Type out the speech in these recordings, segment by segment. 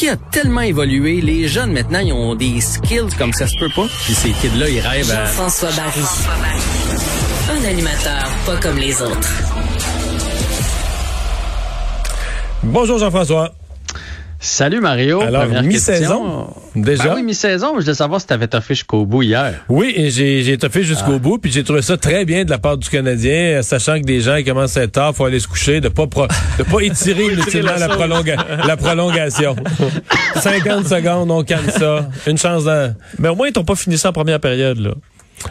hockey a tellement évolué. Les jeunes, maintenant, ils ont des skills comme ça se peut pas. Puis ces kids-là, ils rêvent à... Jean-François Barry. Un animateur pas comme les autres. Bonjour Jean-François. Salut Mario. Alors, mi-saison, déjà? Ben oui, mi-saison. Je voulais savoir si tu avais toffé jusqu'au bout hier. Oui, j'ai toffé jusqu'au bout, puis j'ai trouvé ça très bien de la part du Canadien, euh, sachant que des gens ils commencent à être tard, faut aller se coucher, de pas pro- de pas étirer inutilement la, prolonga- la prolongation. 50 secondes, on calme ça. Une chance de... Mais au moins, ils t'ont pas fini ça en première période, là.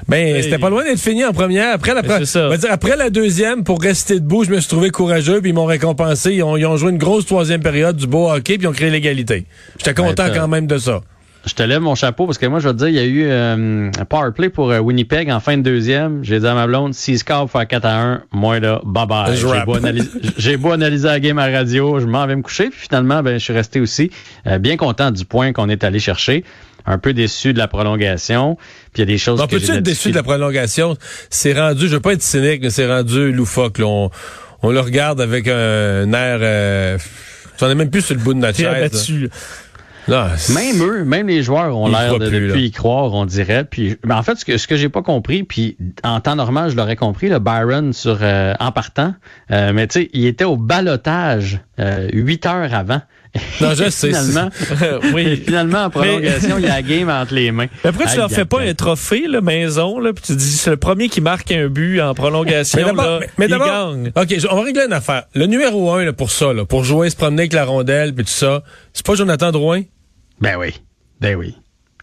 Ben, c'était pas loin d'être fini en première. Après la, Ben, ça. dire, après la deuxième, pour rester debout, je me suis trouvé courageux, puis ils m'ont récompensé. Ils ont, ils ont joué une grosse troisième période du beau hockey, puis ils ont créé l'égalité. J'étais content Ben, t'as- quand même de ça. Je te lève mon chapeau parce que moi, je vais te dire, il y a eu euh, un power play pour euh, Winnipeg en fin de deuxième. J'ai dit à ma blonde, si score pour faire 4 à 1, moi là, bye bye. J'ai beau, analyser, j'ai beau analyser la game à la radio, je m'en vais me coucher. Puis finalement, ben, je suis resté aussi euh, bien content du point qu'on est allé chercher. Un peu déçu de la prolongation. Puis il y a des choses On que j'ai peut-tu être déçu de la prolongation? C'est rendu, je veux pas être cynique, mais c'est rendu loufoque. là. On, on le regarde avec un, air... Euh, on est même plus sur le bout de notre abattu. Là. Même eux, même les joueurs ont l'air de ne plus y croire, on dirait. Puis, mais en fait, ce que ce que j'ai pas compris, puis en temps normal, je l'aurais compris, le Byron sur euh, en partant, euh, mais tu sais, il était au balotage euh, huit heures avant. Non, je sais, Finalement, Oui. finalement, en prolongation, il y a la game entre les mains. Mais pourquoi tu leur fais pas un trophée, là, maison, là, puis tu dis, c'est le premier qui marque un but en prolongation, Mais d'abord, là, mais- mais il gagne. OK, on va régler une affaire. Le numéro un là, pour ça, là, pour jouer, se promener avec la rondelle, puis tout ça, c'est pas Jonathan Drouin? Ben oui, ben oui.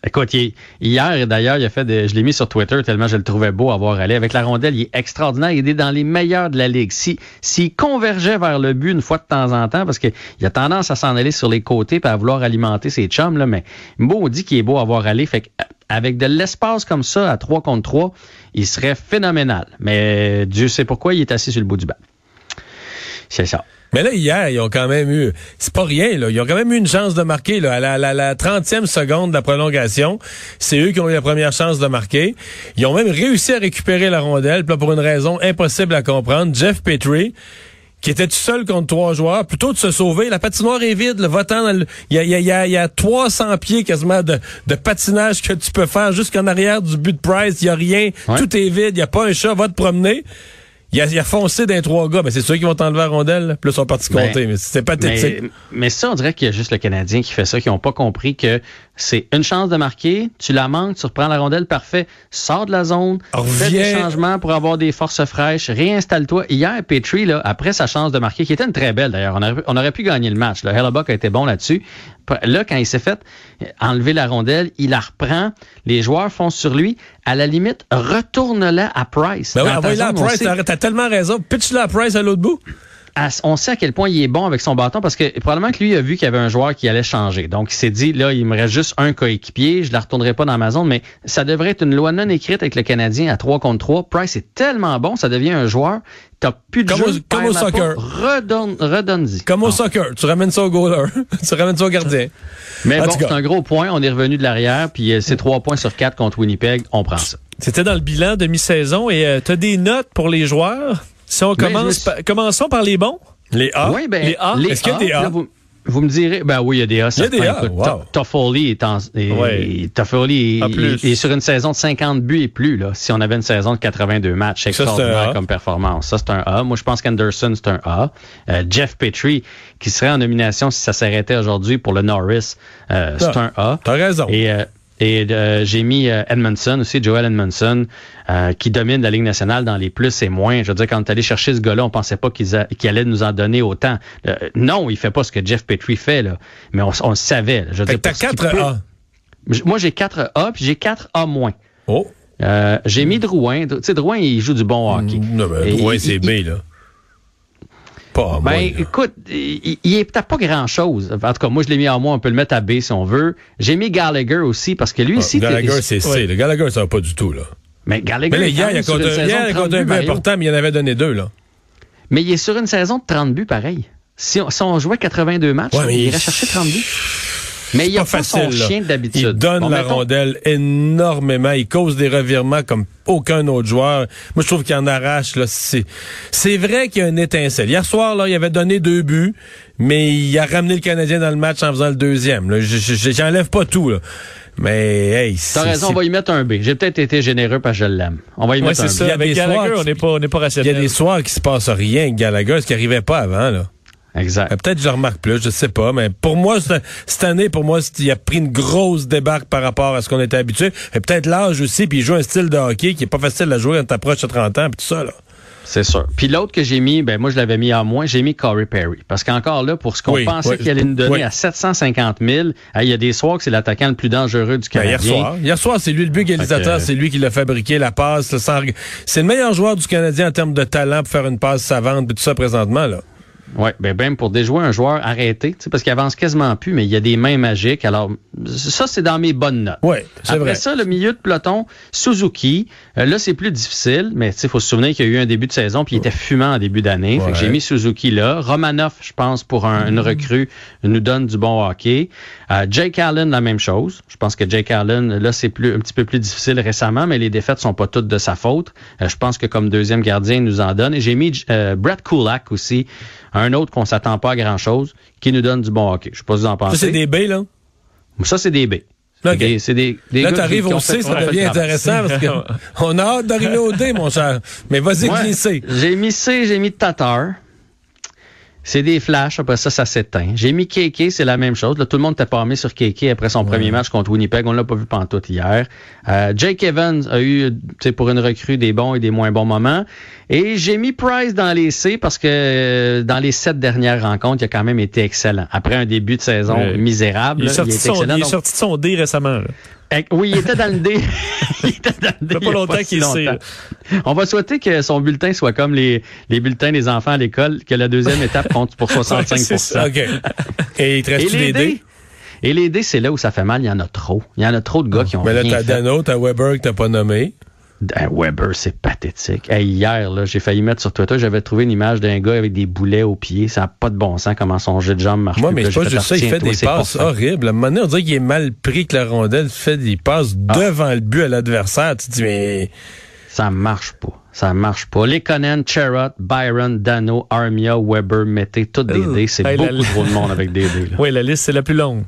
Écoute, il- hier, d'ailleurs, il a fait des, je l'ai mis sur Twitter tellement je le trouvais beau à voir aller. Avec la rondelle, il est extraordinaire. Il est dans les meilleurs de la ligue. Si, s'il convergeait vers le but une fois de temps en temps, parce qu'il a tendance à s'en aller sur les côtés et à vouloir alimenter ses chums, là, mais beau dit qu'il est beau à voir aller. Fait que, avec de l'espace comme ça, à 3 contre 3, il serait phénoménal. Mais Dieu sait pourquoi il est assis sur le bout du banc. C'est ça. Mais là, hier, ils ont quand même eu, c'est pas rien, là. Ils ont quand même eu une chance de marquer, là. À la, la, la 30e seconde de la prolongation, c'est eux qui ont eu la première chance de marquer. Ils ont même réussi à récupérer la rondelle, puis là, pour une raison impossible à comprendre. Jeff Petrie, qui était tout seul contre trois joueurs, plutôt de se sauver. La patinoire est vide, le votant dans le- il y a, il y a, il y a, il y a 300 pieds quasiment de, de patinage que tu peux faire jusqu'en arrière du but de Price. Il y a rien. Ouais. Tout est vide. Il y a pas un chat. Va te promener. Il a, il a foncé d'un trois gars. Mais c'est ceux qui vont t'enlever la rondelle. ils sont partis Ben, compter. Mais c'est pathétique. Mais, mais ça, on dirait qu'il y a juste le Canadien qui fait ça, qui n'ont pas compris que c'est une chance de marquer, tu la manques, tu reprends la rondelle, parfait, sors de la zone, fais des Reviens. changements pour avoir des forces fraîches, réinstalle-toi. Hier, Petrie, là, après sa chance de marquer, qui était une très belle d'ailleurs, on aurait, on aurait pu gagner le match. Là. Hellebuck a été bon là-dessus. Là, quand il s'est fait enlever la rondelle, il la reprend, les joueurs font sur lui. À la limite, retourne-la à Price. Ben oui, envoie-la à Price. t'as tellement raison. Pitch-la à Price à l'autre bout. À- on sait à quel point il est bon avec son bâton parce que probablement que lui a vu qu'il y avait un joueur qui allait changer. Donc, il s'est dit, là, il me reste juste un coéquipier, je la retournerai pas dans ma zone, mais ça devrait être une loi non écrite avec le Canadien à 3 contre 3. Price est tellement bon, ça devient un joueur. T'as plus de Comme jeu, au- comme au soccer. Redonne, redonne-y. Comme au Ah. soccer. Tu ramènes ça au goaler. tu ramènes ça au gardien. Mais En bon, c'est un gros point. On est revenu de l'arrière, puis euh, c'est 3 points sur 4 contre Winnipeg. On prend ça. C'était dans le bilan de mi-saison et tu as des notes pour les joueurs? Si on commence, suis- commençons par les bons. Les A. Oui, ben, les A? Est-ce qu'il y a des A? là, vous, vous me direz, ben oui, il y a des A. Il y a des. A, Écoute, wow. To- Toffoli est, en, est- Ouais. Toffoli est, sur une saison de 50 buts et plus, là, si on avait une saison de 82 matchs. C'est extraordinaire comme performance. Ça, c'est un A. Moi, je pense qu'Anderson, c'est un A. Euh, Jeff Petrie, qui serait en nomination si ça s'arrêtait aujourd'hui pour le Norris, euh, c'est un A. T'as raison. Et, euh, et euh, j'ai mis euh, Edmondson aussi, Joel Edmondson, euh, qui domine la Ligue nationale dans les plus et moins. Je veux dire, quand on est allé chercher ce gars-là, on pensait pas qu'il allait nous en donner autant. Euh, non, il fait pas ce que Jeff Petrie fait, là. mais on, on le savait. là. Je veux Fait dire, que t'as pour ce qu'il 4 peut- A. J- Moi, j'ai 4 A, puis j'ai 4 A moins. Oh. Euh, j'ai mis Drouin. Tu sais, Drouin, il joue du bon hockey. Non, mais Et Drouin, c'est B, là. Pas Ben, écoute, il, il est peut-être pas grand-chose. En tout cas, moi, je l'ai mis en moi. On peut le mettre à B si on veut. J'ai mis Gallagher aussi, parce que lui Ah, aussi... Gallagher, c'est C. Ouais. Le Gallagher, ça va pas du tout, là. Mais Gallagher, Mais là, est hier, quand il a compté une saison hier, de il a 30 compté un peu Mario. important, mais il en avait donné deux, là. Mais il est sur une saison de 30 buts pareil. Si on, si on jouait 82 matchs, Ouais, il- irait chercher 30 buts. Mais il y a pas pas son facile, chien d'habitude. Il donne Bon, la mettons- rondelle énormément. Il cause des revirements comme aucun autre joueur. Moi, je trouve qu'il en arrache. Là. C'est, c'est vrai qu'il y a une étincelle. Hier soir, là, il avait donné deux buts, mais il a ramené le Canadien dans le match en faisant le deuxième. Là. Je- je- J'enlève pas tout. Là. Mais, hey, T'as c'est- raison, on va y mettre un B. J'ai peut-être été généreux parce que je l'aime. On va y Ouais, mettre c'est un ça. Il y a des Gallagher, soirs on n'est pas, on n'est pas Il y rationnel. a des soirs qui se passe rien avec Gallagher, ce qui arrivait pas avant. Là. Exact. Euh, Peut-être que je remarque plus, je sais pas, mais pour moi, cette année, pour moi, il a pris une grosse débarque par rapport à ce qu'on était habitué. Et peut-être l'âge aussi, puis il joue un style de hockey qui est pas facile à jouer quand t'approches de 30 ans, puis tout ça, là. C'est sûr. Puis l'autre que j'ai mis, ben moi je l'avais mis en moins, j'ai mis Corey Perry. Parce qu'encore là, pour ce qu'on Oui, pensait oui. qu'il allait nous donner Oui. à 750 000, hey, il y a des soirs que c'est l'attaquant le plus dangereux du Ben, hier Canadien. soir. Hier soir, c'est lui le but égalisateur, Fait que- c'est lui qui l'a fabriqué, la passe. sans- C'est le meilleur joueur du Canadien en termes de talent pour faire une passe savante, puis tout ça présentement, là. Oui, ben même pour déjouer un joueur arrêté, tu sais, parce qu'il avance quasiment plus, mais il y a des mains magiques. Alors, ça, c'est dans mes bonnes notes. Oui, c'est Après vrai. ça, le milieu de peloton, Suzuki. Euh, là, c'est plus difficile, mais il faut se souvenir qu'il y a eu un début de saison, puis il était fumant en début d'année. Fait que Ouais. j'ai mis Suzuki là. Romanoff, je pense, pour un- une recrue, nous donne du bon hockey. Euh, Jake Allen, la même chose. Je pense que Jake Allen, là, c'est plus un petit peu plus difficile récemment, mais les défaites sont pas toutes de sa faute. Euh, je pense que comme deuxième gardien, il nous en donne. Et j'ai mis euh, Brett Kulak aussi, un autre qu'on s'attend pas à grand-chose, qui nous donne du bon hockey. Je sais pas si vous en Ça, pensez. c'est des B, là? Ça, c'est des B. C'est Ok. des- C'est des, des Là, t'arrives au C, ça devient intéressant parce que on a hâte d'arriver au D, mon cher. Mais vas-y, Ouais. glisser. J'ai mis C, j'ai mis Tatar. C'est des flashs, après ça, ça s'éteint. J'ai mis KK, c'est la même chose. Là, tout le monde était parmé sur KK après son premier match contre Winnipeg. On l'a pas vu pantoute hier. Euh, Jake Evans a eu, tu sais, pour une recrue, des bons et des moins bons moments. Et j'ai mis Price dans les C parce que euh, dans les sept dernières rencontres, il a quand même été excellent. Après un début de saison Ouais. misérable, Il est sorti, il de est son, excellent. il est Donc, sorti de son D récemment. là. Eh, Oui, il était dans le D. il était dans le D. Ça fait pas il y a longtemps si qu'il longtemps. On va souhaiter que son bulletin soit comme les, les bulletins des enfants à l'école, que la deuxième étape compte pour 65 c'est ça. OK. Et il te reste les des D? D? Et les D, c'est là où ça fait mal. Il y en a trop. Il y en a trop de gars qui ont Mais là, rien t'as. Dano, t'as Weber que t'as pas nommé. Weber, c'est pathétique. Hey, hier, là, j'ai failli mettre sur Twitter, j'avais trouvé une image d'un gars avec des boulets aux pieds. Ça n'a pas de bon sens comment son jet de jambe marche. Moi, mais Là, pas juste ça, il fait des passes horribles. À un moment donné, on dirait qu'il est mal pris que la rondelle fait des passes Ah. devant le but à l'adversaire. Tu te dis, mais Ça marche pas. Ça marche pas. Les Conan, Cherrott, Byron, Dano, Armia, Weber, mettez toutes des Ouh. D. C'est Hey, la- beaucoup trop de monde avec des D. là. Oui, la liste, c'est la plus longue.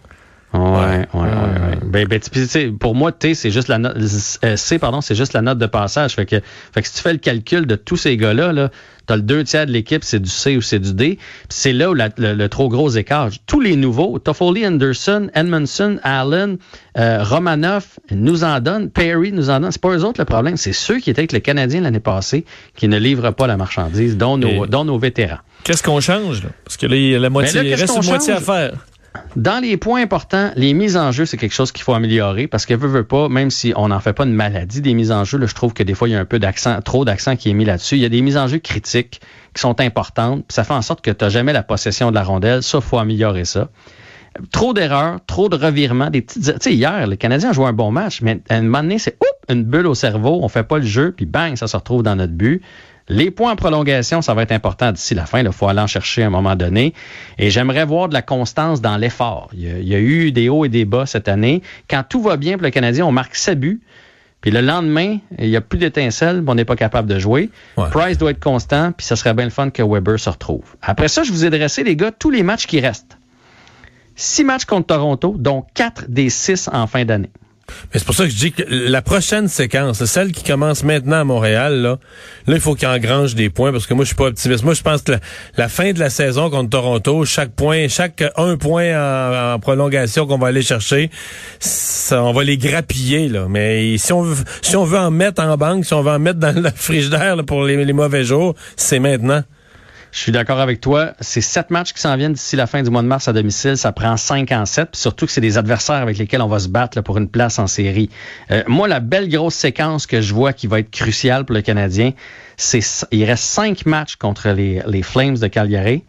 Ouais, ouais, ouais, ouais. Ben, ben, tu- puis, tu sais, pour moi, T, c'est juste la note, euh, C, pardon, c'est juste la note de passage. Fait que, fait que si tu fais le calcul de tous ces gars-là, là, t'as le deux tiers de l'équipe, c'est du C ou c'est du D. Puis c'est là où la- le, le trop gros écart. Tous les nouveaux, Toffoli, Anderson, Edmondson, Allen, euh, Romanoff, nous en donnent, Perry nous en donne. C'est pas eux autres le problème, c'est ceux qui étaient avec le Canadien l'année passée qui ne livrent pas la marchandise, dont nos, Et- dont nos vétérans. Qu'est-ce qu'on change? Là? Parce que là, il y a la moitié, Ben là, il reste moitié à faire. Dans les points importants, les mises en jeu, c'est quelque chose qu'il faut améliorer parce que veut, veut pas, même si on n'en fait pas une maladie des mises en jeu, je trouve que des fois, il y a un peu d'accent, trop d'accent qui est mis là-dessus. Il y a des mises en jeu critiques qui sont importantes, ça fait en sorte que tu n'as jamais la possession de la rondelle. Ça, faut améliorer ça. Trop d'erreurs, trop de revirements, des petites. Tu sais, hier, les Canadiens joué un bon match, mais à un moment donné, c'est une bulle au cerveau, on fait pas le jeu, puis bang, ça se retrouve dans notre but. Les points en prolongation, ça va être important d'ici la fin. Il faut aller en chercher à un moment donné. Et j'aimerais voir de la constance dans l'effort. Il, y a- il y a eu des hauts et des bas cette année. Quand tout va bien pour le Canadien, on marque 7 buts. Puis le lendemain, il n'y a plus d'étincelles, puis on n'est pas capable de jouer. Ouais. Price doit être constant, puis ça serait bien le fun que Weber se retrouve. Après ça, je vous ai dressé, les gars, tous les matchs qui restent. Six matchs contre Toronto, dont quatre des six en fin d'année. Mais c'est pour ça que je dis que la prochaine séquence, celle qui commence maintenant à Montréal, là, là il faut qu'il engrange des points parce que moi, je suis pas optimiste. Moi, je pense que la, fin de la saison contre Toronto, chaque point, chaque un point en, prolongation qu'on va aller chercher, ça, on va les grappiller, là. Mais si on, veut, si on veut en mettre en banque, si on veut en mettre dans le frigidaire là, pour les mauvais jours, c'est maintenant. Je suis d'accord avec toi. C'est sept matchs qui s'en viennent d'ici la fin du mois de mars à domicile. Ça prend cinq en sept. Puis surtout que c'est des adversaires avec lesquels on va se battre pour une place en série. Euh, moi, la belle grosse séquence que je vois qui va être cruciale pour le Canadien, c'est il reste cinq matchs contre les, les Flames de Calgary.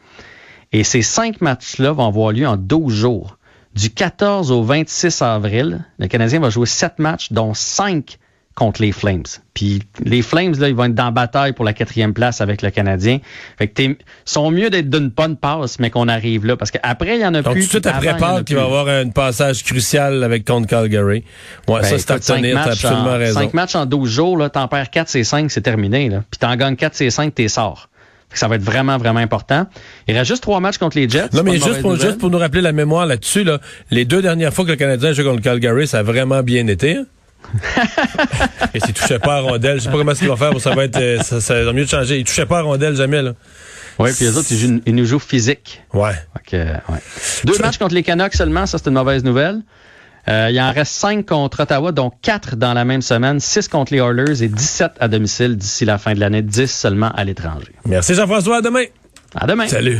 Et ces cinq matchs-là vont avoir lieu en 12 jours. Du 14 au 26 avril, le Canadien va jouer sept matchs, dont cinq contre les Flames. Puis les Flames, là, ils vont être dans la bataille pour la quatrième place avec le Canadien. Fait que sont mieux d'être d'une bonne passe, mais qu'on arrive là. Parce qu'après, il y en a Donc, plus. tout de suite après Pâques, il va y avoir un passage crucial avec contre Calgary. Ouais, Ben, ça, c'est à retenir. T'as absolument en- raison. Cinq matchs en 12 jours, là, t'en perds 4 c'est 5, c'est terminé. Là. Puis t'en gagnes 4 c'est 5, t'es sort. Ça va être vraiment, vraiment important. Il reste juste trois matchs contre les Jets. Non, mais juste pour, nouvelle. juste pour nous rappeler la mémoire là-dessus, là, les deux dernières fois que le Canadien a joué contre Calgary, ça a vraiment bien été. Et s'il touchait pas à rondelle, je sais pas comment qu'il va faire, mais ça va être, euh, ça, ça va mieux de changer. Il touchait pas à rondelle jamais, là. Oui, puis les autres, ils, jouent- ils nous jouent physique. Ouais. Ouais. Deux matchs contre les Canucks seulement, ça c'est une mauvaise nouvelle. Euh, il en reste 5 contre Ottawa, dont 4 dans la même semaine, 6 contre les Oilers et 17 à domicile d'ici la fin de l'année, 10 seulement à l'étranger. Merci Jean-François, à demain. À demain. Salut.